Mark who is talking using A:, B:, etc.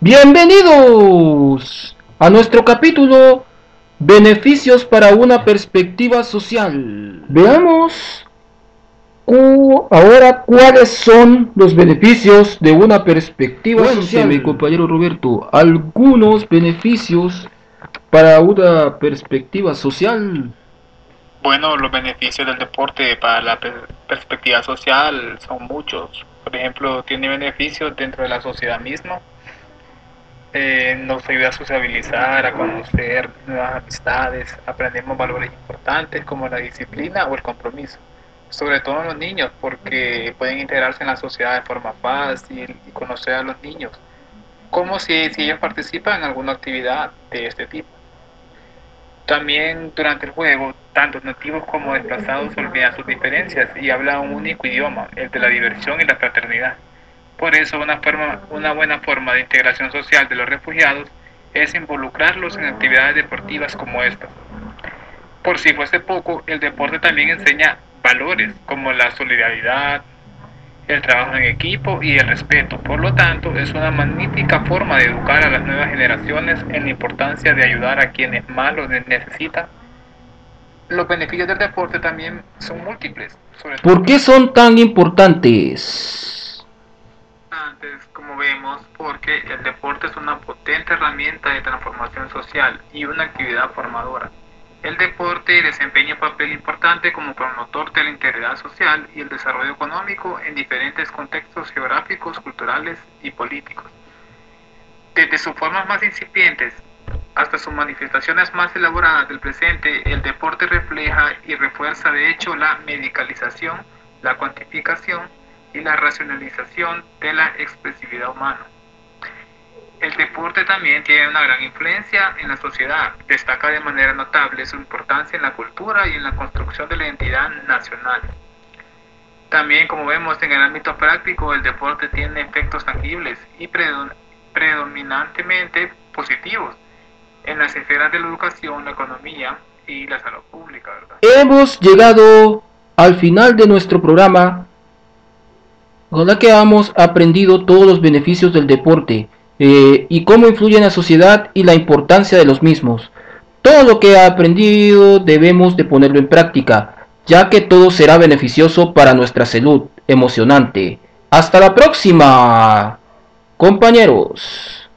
A: Bienvenidos a nuestro capítulo Beneficios para una perspectiva social. Veamos ahora cuáles son los beneficios de una perspectiva social. mi compañero Roberto, algunos beneficios para una perspectiva social.
B: Bueno, los beneficios del deporte para la perspectiva social son muchos. Por ejemplo, tiene beneficios dentro de la sociedad misma nos ayuda a sociabilizar, a conocer nuevas amistades, aprendemos valores importantes como la disciplina o el compromiso, sobre todo en los niños, porque pueden integrarse en la sociedad de forma fácil y conocer a los niños, como si, si ellos participan en alguna actividad de este tipo. También durante el juego, tanto nativos como desplazados olvidan sus diferencias y hablan un único idioma, el de la diversión y la fraternidad. Por eso una, forma, una buena forma de integración social de los refugiados es involucrarlos en actividades deportivas como estas. Por si fuese poco, el deporte también enseña valores como la solidaridad, el trabajo en equipo y el respeto. Por lo tanto, es una magnífica forma de educar a las nuevas generaciones en la importancia de ayudar a quienes más lo necesitan. Los beneficios del deporte también son múltiples.
A: ¿Por qué son tan importantes?
B: Vemos, porque el deporte es una potente herramienta de transformación social y una actividad formadora. El deporte desempeña un papel importante como promotor de la integridad social y el desarrollo económico en diferentes contextos geográficos, culturales y políticos. Desde sus formas más incipientes hasta sus manifestaciones más elaboradas del presente, el deporte refleja y refuerza de hecho la medicalización, la cuantificación y la racionalización de la expresividad humana. El deporte también tiene una gran influencia en la sociedad. Destaca de manera notable su importancia en la cultura y en la construcción de la identidad nacional. También, como vemos en el ámbito práctico, el deporte tiene efectos tangibles y predominantemente positivos en las esferas de la educación, la economía y la salud pública.
A: Hemos llegado al final de nuestro programa Ojalá que hemos aprendido todos los beneficios del deporte eh, y cómo influye en la sociedad y la importancia de los mismos. Todo lo que ha aprendido debemos de ponerlo en práctica, ya que todo será beneficioso para nuestra salud emocionante. Hasta la próxima, compañeros.